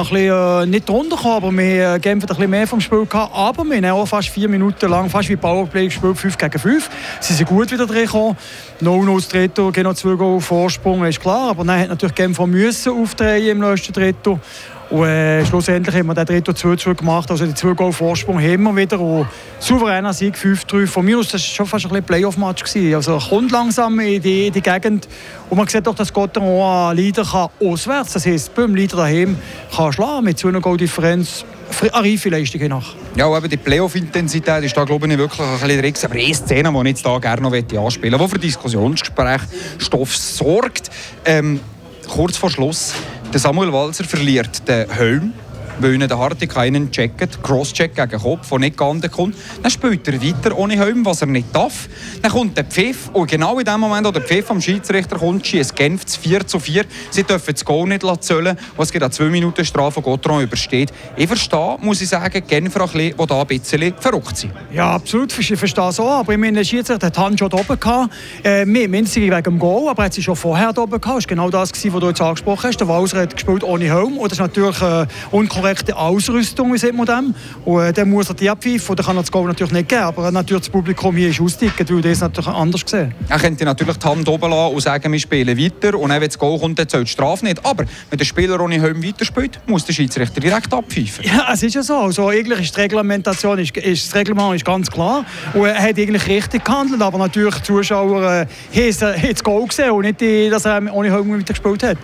Ein bisschen, äh, nicht drunter gekommen, aber wir äh, ein bisschen mehr vom Spiel gehabt. Aber wir haben auch fast vier Minuten lang, fast wie Powerplay gespielt, 5 gegen 5. Sie sind gut wieder drin gekommen. 0-0 das Drittel, genau zwei Goal Vorsprung, ist klar. Aber dann hat natürlich Genf müssen aufdrehen im letzten Drittel. Und äh, schlussendlich haben wir den dritten 2-2 gemacht. Also die 2 Goal Vorsprung haben wir wieder. Und souveräner Sieg 5-3. Von mir aus war das schon fast ein Playoff-Match. Also kommt langsam in die, in die Gegend. Und man sieht doch, dass Gotteron Leader kann auswärts, das heisst beim Leader daheim, kann schlagen mit so einer Goal-Differenz eine reife Leistung nach. Ja, aber die Playoff-Intensität ist da glaube ich wirklich ein bisschen drin. Aber eine Szene, die ich jetzt hier gerne noch anspielen möchte, die für Diskussionsgespräch Stoff sorgt. Ähm, kurz vor Schluss der Samuel Walser verliert den Helm weil ihnen der Hartig einen checkt, Crosscheck gegen den Kopf, der nicht geahndet kommt. Dann spielt er weiter ohne Helm, was er nicht darf. Dann kommt der Pfiff und genau in dem Moment, wo der Pfiff am Schiedsrichter kommt, schießt Genf 4 zu 4. Sie dürfen das Goal nicht zählen, was geht an 2 Minuten Strafe Gotron übersteht. Ich verstehe, muss ich sagen, Genfer ein bisschen, die da ein bisschen verrückt sind. Ja, absolut, ich verstehe es auch. Aber ich meine, Schiedsrichter hat die Hand schon oben gehabt. Äh, mindestens wegen dem Goal, aber er hat sie schon vorher oben gehabt. Das war genau das, was du jetzt angesprochen hast. Der Walser hat gespielt ohne Helm und das ist natürlich äh, unkorrekt korrekte Ausrüstung, sagt man dem. Und äh, dann muss er die abpfeifen, dann kann er das Goal natürlich nicht geben. Aber natürlich das Publikum hier ist ausdicken, weil das natürlich anders gesehen. Er könnte natürlich die Hand oben lassen und sagen, wir spielen weiter und dann, wenn das Goal kommt, dann zählt die Strafe nicht. Aber wenn der Spieler ohne Helm weiterspielt, muss der Schiedsrichter direkt abpfeifen. Ja, es ist ja so. Also, eigentlich ist die Reglementation, ist, ist, das Reglement ist ganz klar. Und er hat eigentlich richtig gehandelt, aber natürlich die Zuschauer äh, haben das Goal gesehen und nicht, die, dass er ohne Helm weitergespielt hat.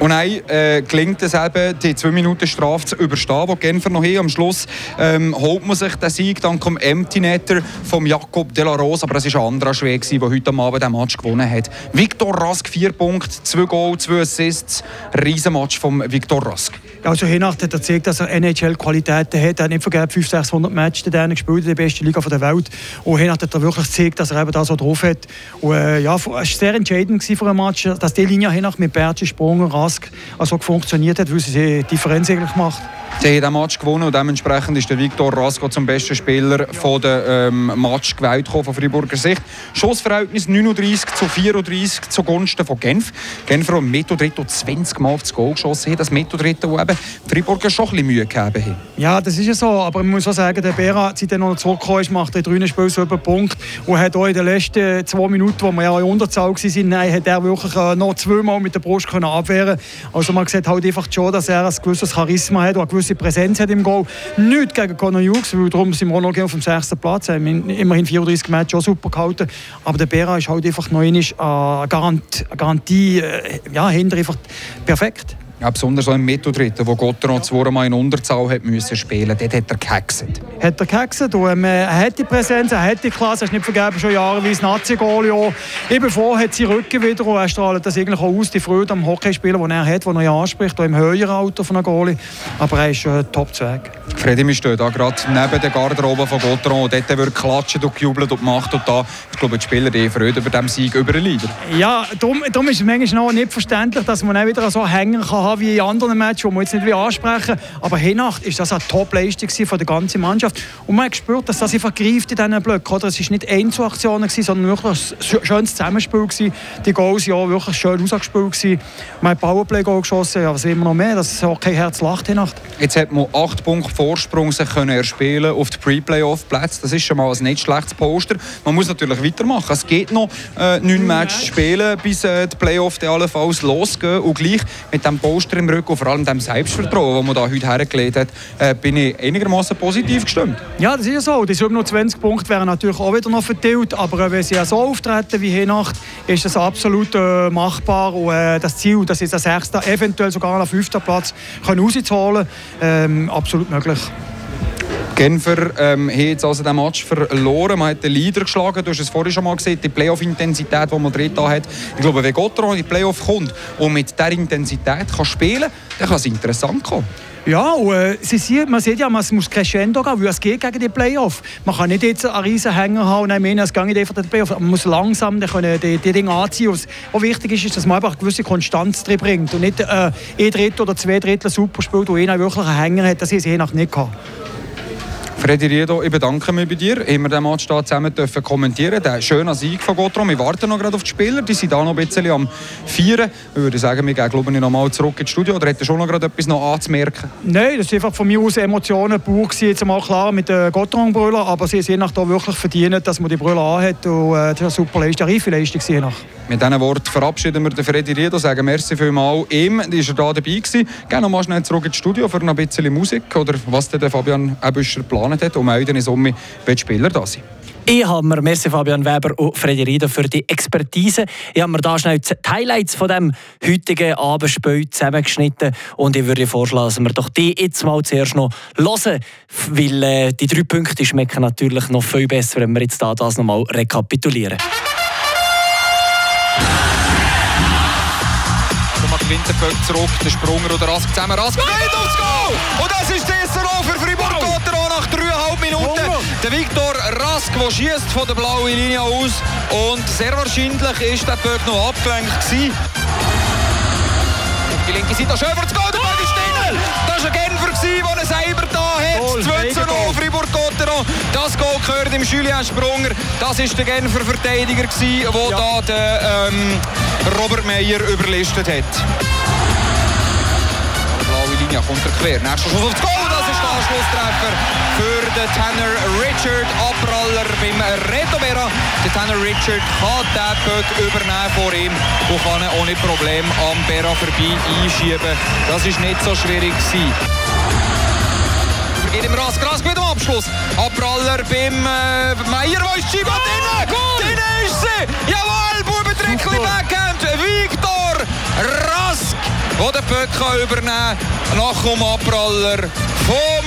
Und dann äh, gelingt es eben, die zwei Minuten Strafe zu überstehen, die Genfer noch haben. Am Schluss ähm, holt man sich den Sieg dank dem Empty Netter von Jakob de la Rose. Aber es war ein anderer Schwede, der heute Abend den Match gewonnen hat. Victor Rask, vier Punkte, zwei Goals, zwei Assists. Riesenmatch von Victor Rask. Also Henacht hat er gezeigt, dass er NHL-Qualitäten hat. Er hat nicht vergeben 500, 600 Matches in gespielt in der besten Liga der Welt. Und Henacht hat er wirklich gezeigt, dass er eben das so drauf hat. Und, äh, ja, es war sehr entscheidend für ein Match, dass die Linie Henacht mit Bertschi, Sprung und Rask also funktioniert hat, weil sie die Differenz eigentlich gemacht Sie haben den Match gewonnen und dementsprechend ist der Victor Rasco zum besten Spieler von der ähm, Match gewählt von Freiburger Sicht. Schussverhältnis 39 zu 34 zugunsten von Genf. Genf hat Metto Dritto 20 Mal aufs Goal geschossen. Das Metto Dritto, wo eben Freiburger schon ein bisschen Mühe gegeben haben. Ja, das ist ja so. Aber man muss auch sagen, der Bera, seit er noch zurückgekommen ist, macht er drei Spiele so einen Punkt. Und hat auch in den letzten zwei Minuten, wo wir ja in Unterzahl waren, hat er wirklich äh, noch zweimal mit der Brust können abwehren Also man sieht halt einfach schon, dass er ein gewisses Charisma hat und große Präsenz hat im Goal. Nicht gegen Conor Hughes, weil darum sind wir noch auf dem sechsten Platz. Wir haben immerhin 34 Matches auch super gehalten. Aber der Bera ist halt einfach noch eine Garantie, äh, ja, hinter einfach perfekt. Ja, besonders so im Mitteldritten, wo Gotteron zweimal in Unterzahl hat müssen spielen dort hat er gehext. Hat er gehext und ähm, er hat die Präsenz, er hat die Klasse, er ist nicht vergeben, schon jahreweise Nazi-Goal. Eben vor hat sie Rücken wieder und er strahlt das eigentlich auch aus, die Freude am Hockeyspieler, den er hat, den er ja anspricht, auch im höheren Alter von einem Goalie. Aber er ist äh, top zweig Freddy, wir stehen da gerade neben der Garderobe von Gotteron und dort wird klatschen und gejubelt und gemacht und da, ich glaube, die Spieler die Freude über diesen Sieg über den Leader. Ja, darum, darum ist es manchmal noch nicht verständlich, dass man auch wieder so hängen kann haben wie in anderen Matches, die wir jetzt nicht ansprechen Aber Hinnacht ist das eine Top-Leistung von der ganzen Mannschaft. Und man hat gespürt, dass das einfach greift in diesen Blöcken. Oder? Es war nicht Einzelaktionen, sondern wirklich ein schönes Zusammenspiel. Gewesen. Die Goals waren ja wirklich schön ausgespielt. Man hat Powerplay-Goal geschossen, ja, was immer noch mehr. Das ist auch kein Herz lacht Hinnacht. Jetzt hat man acht Punkte Vorsprung sich können erspielen auf die Pre-Playoff-Plätze. Das ist schon mal ein nicht schlechtes Poster. Man muss natürlich weitermachen. Es geht noch äh, neun Matches spielen, bis äh, die Playoff allenfalls losgehen. Und gleich mit dem Poster im Rücken und vor allem dem Selbstvertrauen, das man da heute hergelegt hat, äh, bin ich einigermaßen positiv gestimmt. Ja, das ist ja so. Die 27 Punkte wären natürlich auch wieder noch verteilt, aber äh, wenn sie ja so auftreten wie Nacht, ist das absolut äh, machbar und äh, das Ziel, dass sie das sechste, eventuell sogar noch fünften Platz können können, ähm, absolut möglich. Genfer ähm, hat jetzt also den Match verloren. Man hat den Leader geschlagen. Du hast es vorhin schon mal gesehen, die Playoff-Intensität, die Madrid da hat. Ich glaube, wenn Gotteron in die Playoff kommt und mit dieser Intensität kann spielen kann, dann kann es interessant kommen. Ja, und, äh, sie sieht, man sieht ja, man muss crescendo gehen, weil es geht gegen die Playoff. Man kann nicht jetzt einen riesen Hänger haben und meinen, es geht einfach den Playoff. Man muss langsam die, die Dinge anziehen. Was auch wichtig ist, ist, dass man einfach eine gewisse Konstanz drin bringt und nicht äh, ein Drittel oder zwei Drittel super spielt, wo einer wirklich einen Hänger hat. Das ist je nach nicht gehabt. Freddy Riedo, ich bedanke mich bei dir. Wir den Match da zusammen dürfen kommentieren. Der schöne Sieg von Gotrom. Wir warten noch gerade auf die Spieler. Die sind da noch ein bisschen am Vieren. Ich würde sagen, wir gehen glaube ich, noch mal zurück ins Studio. Oder hätte schon noch gerade etwas noch anzumerken? Nein, das ist einfach von mir aus Emotionen pur jetzt mal klar mit den Gotron-Brüller. Aber sie sind nach da wirklich verdient, dass man die Brüller anhat. Und äh, das ist eine super Leistung, eine reife Leistung. Nach. Mit diesen Worten verabschieden wir den Freddy Riedo. Sagen merci vielmals ihm. Ist er da dabei gewesen. Gehen noch mal schnell zurück ins Studio für noch ein bisschen Musik. Oder was der Fabian Ebüscher geplant hat. Um, wenn die Spieler da sind. Ich habe mir Messi Fabian Weber und Freddy Rieder für die Expertise. Ich habe mir da schnell die Highlights von dem heutigen Abendspiel zusammengeschnitten und ich würde vorschlagen, dass wir doch die jetzt mal zuerst noch hören, weil äh, die drei Punkte schmecken natürlich noch viel besser, wenn wir jetzt da das noch mal rekapitulieren. Also gewinnt der Böck zurück, der Sprunger oder Rask zusammen. Rask geht aufs Goal! Der Viktor Rask, der schießt von der blauen Linie aus. Und sehr wahrscheinlich ist der Böck noch abgelenkt gewesen. Auf die linke Seite, Schöfer zu Goal, der Böck ist drin! Das war ein Genfer, der einen selber da hat. 2 zu 0 Fribourg-Gotteron. Das Goal gehört dem Julien Sprunger. Das war der Genfer Verteidiger, der ja. da den, ähm, Robert Meyer überlistet hat. Die blaue Linie kommt er quer. Nächster Schuss aufs Goal. Anschlusstreffer für den Tanner Richard. Abpraller beim Retobera. Der Tanner Richard kann den Böck übernehmen vor ihm und kann ihn ohne Problem am Bera vorbei einschieben. Das ist nicht so schwierig gewesen. Geht im Rask, Rask mit dem Abschluss. Abpraller beim äh, Meier, wo ist die Scheibe? Oh, ist sie! Jawohl, Bubentrickli Backhand. Viktor Rask, der den Böck übernehmen kann. Nach dem Abpraller vom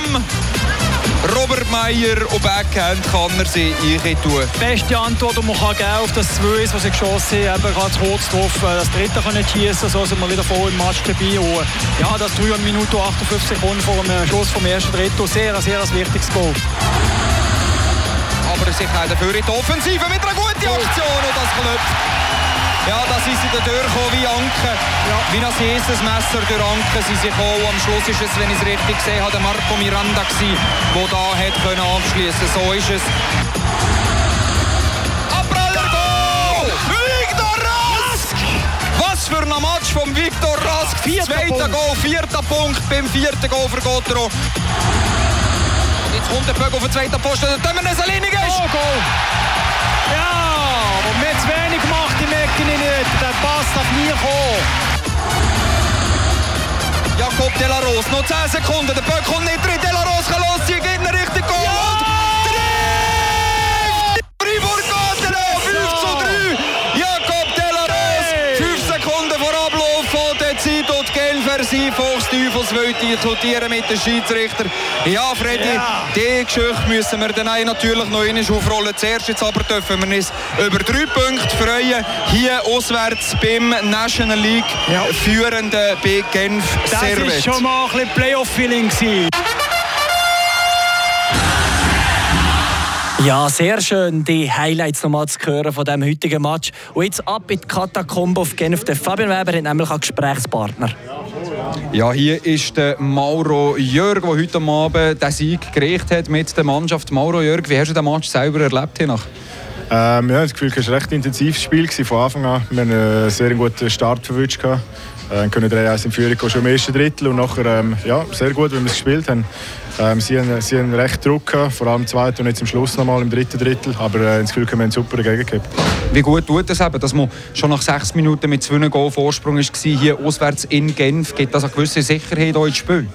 Robert Meyer und Backhand kann er sie tun. Beste Antwort, die man kann geben auf das 2 was sie geschossen haben, eben ganz kurz getroffen. Das dritte kann nicht schießen, so sind wir wieder voll im Match dabei. Und ja, das 3 Minuten 58 Sekunden vor dem Schluss vom ersten Drittel. Sehr, sehr ein wichtiges Goal. Aber sich auch dafür in die Offensive mit einer guten Aktion und das klappt. Ja, das ist sie da durchgekommen wie Anke. Ja. Wie ein Jesus-Messer durch Anke sind sie gekommen. Am Schluss ist es, wenn ich es richtig sehe, der Marco Miranda der da hat können abschließen. So ist es. Abpraller Goal! Viktor Rask! Was für ein Match vom Viktor Rask. Zweiter Goal, vierter Punkt beim vierten Goal für Gotro. Jetzt kommt der Böck auf den zweiten Posten. Wir eine Linie Oh, Goal! Ja, und wir zu im Ecken nicht. Der Pass darf nie kommen. Jakob Delaros, noch 10 Sekunden. Der Böck kommt nicht drin. Delaros kann losziehen, geht in Richtung Goal. Ja! Fuchs Teufels will diskutieren mit den Schiedsrichter. Ja, Freddy, ja. die Geschichte müssen wir dann natürlich noch einmal aufrollen. Zuerst jetzt aber dürfen wir uns über drei Punkte freuen. Hier auswärts beim National League ja. führenden bei Genf Das war schon mal ein bisschen Playoff-Feeling. Ja, sehr schön, die Highlights nochmal zu hören von diesem heutigen Match. Und jetzt ab in die Katakombe auf Genf. Der Fabian Weber hat nämlich einen Gesprächspartner. Ja, hier ist der Mauro Jörg, der heute Abend den Sieg gerecht hat mit der Mannschaft. Mauro Jörg, wie hast du den Match selber erlebt? Hier ähm, ja, das Gefühl, es war ein recht intensives Spiel von Anfang an. Wir haben einen sehr guten Start verwünscht. Wir äh, können 3-1 in Führung schon im ersten Drittel und nachher ähm, ja, sehr gut, wie wir es gespielt haben. Ähm, sie, haben, sie haben recht Druck gehabt, vor allem im zweiten und jetzt am Schluss nochmal im dritten Drittel. Aber äh, ins Gefühl, wir haben super dagegen gehabt. Wie gut tut es eben, dass man schon nach sechs Minuten mit zwei Goal Vorsprung war, hier auswärts in Genf? Gibt das eine gewisse Sicherheit ins Spiel?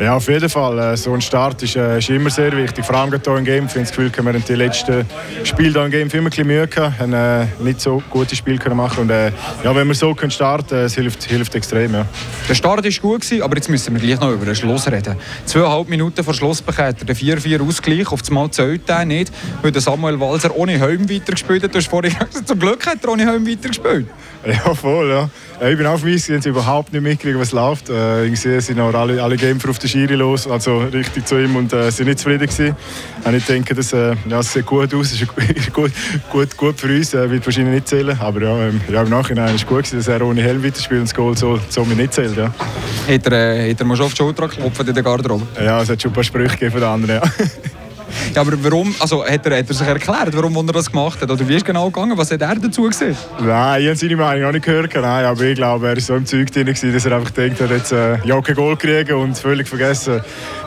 Ja, auf jeden Fall. Äh, so ein Start ist, äh, ist immer sehr wichtig. Vor allem hier in Genf. Ich habe das Gefühl, wir haben die letzten Spiele hier in Genf immer ein bisschen Mühe gehabt. haben äh, nicht so gute Spiele können machen und äh, ja, wenn wir so können starten können, hilft, hilft extrem. Ja. Der Start war gut, gewesen, aber jetzt müssen wir gleich noch über den Schluss reden. Zweieinhalb Minuten vor Schluss bekommt er den 4-4-Ausgleich. Auf das Mal zählt er nicht, weil Samuel Walser ohne Helm weitergespielt hat. Du hast vorhin gesagt, zum Glück hat er ohne Helm weitergespielt. Ja, voll. Ja. Ich bin auf mich, sie haben überhaupt nicht mitgekriegt, was läuft. Äh, ich sehe, sind auch alle, alle Kämpfer auf der Schiri los, also richtig zu ihm und äh, sind nicht zufrieden gewesen. Und ich denke, das, äh, ja, das sieht gut aus, ist gut, gut, gut für uns, äh, wird wahrscheinlich nicht zählen. Aber ja, ähm, ja, im Nachhinein ist es gut gewesen, dass er ohne Helm weiterspielt und das Goal so, so mir nicht zählt. Ja. Hat er, äh, hat er mal schon auf die Schulter geklopft in der Garderobe? Ja, es hat schon ein paar Sprüche gegeben von den anderen. Ja. Ja, aber warum, also hat er, hat er sich erklärt, warum er das gemacht hat? Oder wie ist genau gegangen? Was hat er dazu gesehen? Nein, ich habe seine Meinung noch nicht gehört. Nein, aber ich glaube, er war so im Zeug drin, dass er einfach denkt, er hat jetzt äh, ja kein Goal kriegen und völlig vergessen,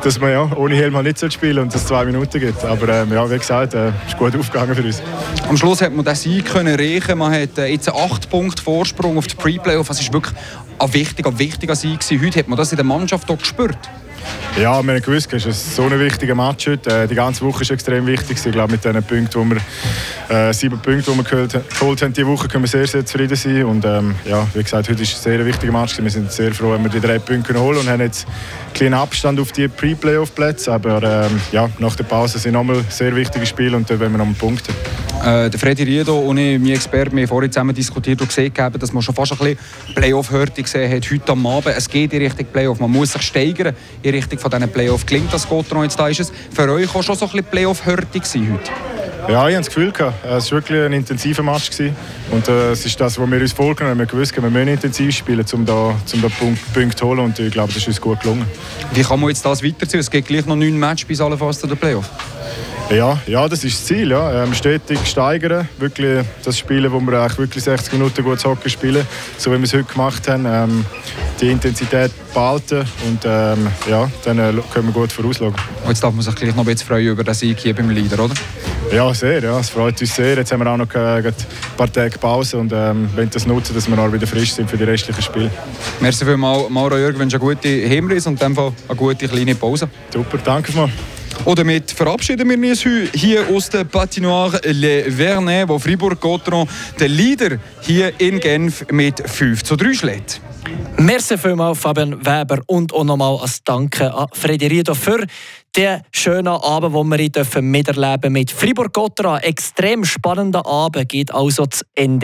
dass man ja ohne Helm halt nicht spielen und dass es zwei Minuten gibt. Aber ähm, ja, wie gesagt, äh, ist gut aufgegangen für uns. Am Schluss hat man den Sieg können rächen. Man hat äh, jetzt einen 8 Punkte Vorsprung auf die Pre-Playoff. Das ist wirklich ein wichtiger, ein wichtiger Sieg gewesen. Heute hat man das in der Mannschaft auch gespürt. Ja, wir haben gewusst, es ist so ein wichtiger Match heute. Äh, die ganze Woche ist extrem wichtig. Ich glaube, mit den Punkten, wo wir, äh, sieben Punkten, die wir geholt, haben, diese Woche können wir sehr, sehr zufrieden sein. Und ähm, ja, wie gesagt, heute ist ein sehr wichtiger Match. Wir sind sehr froh, wenn wir die drei Punkte holen und haben jetzt einen kleinen Abstand auf die Pre-Playoff-Plätze. Aber ähm, ja, nach der Pause sind nochmal sehr wichtige Spiele und da wollen wir noch einen Punkt äh, der Freddy Riedo und ich, mein Experte, wir haben vorhin zusammen diskutiert und gesehen, dass man schon fast ein bisschen Playoff-Hörte gesehen hat heute am Abend. Es geht in Richtung Playoff. Man muss sich steigern in Richtung von diesen Playoff. Klingt das Gotron jetzt da? Ist es für euch auch schon so ein bisschen Playoff-Hörte heute? Ja, ich habe das Gefühl, gehabt. es war wirklich ein intensiver Match. Gewesen. Und äh, es ist das, was wir uns vorgenommen haben. Wir gewusst, wir müssen intensiv spielen, um da, um da Punkt, Punkt zu holen. Und ich glaube, das ist uns gut gelungen. Wie kann man jetzt das weiterziehen? Es geht gleich noch neun Matches bis alle fast zu den Playoff. Ja, ja, das ist das Ziel. Ja. Ähm, stetig steigern, wirklich das Spielen, wo wir eigentlich wirklich 60 Minuten gut Hockey spielen, so wie wir es heute gemacht haben. Ähm, die Intensität behalten und ähm, ja, dann äh, können wir gut vorausschauen. jetzt darf man sich gleich noch ein bisschen freuen über den Sieg hier beim Leader, oder? Ja, sehr. Ja. Es freut uns sehr. Jetzt haben wir auch noch äh, ein paar Tage Pause und ähm, wollen das nutzen, dass wir auch wieder frisch sind für die restlichen Spiele. Merci vielmals, Mauro Jürgen. wünsche eine gute Hinreise und in Fall eine gute kleine Pause. Super, danke mal. Und damit verabschieden wir uns hier aus der Patinoire Le Vernet, wo Fribourg-Gotteron den Leader hier in Genf mit 5 zu 3 schlägt. Merci vielmals, Fabian Weber, und auch nochmal ein Danke an Frederito für den schönen Abend, den wir hier miterleben mit Fribourg-Gotteron. Extrem spannender Abend geht also zu Ende.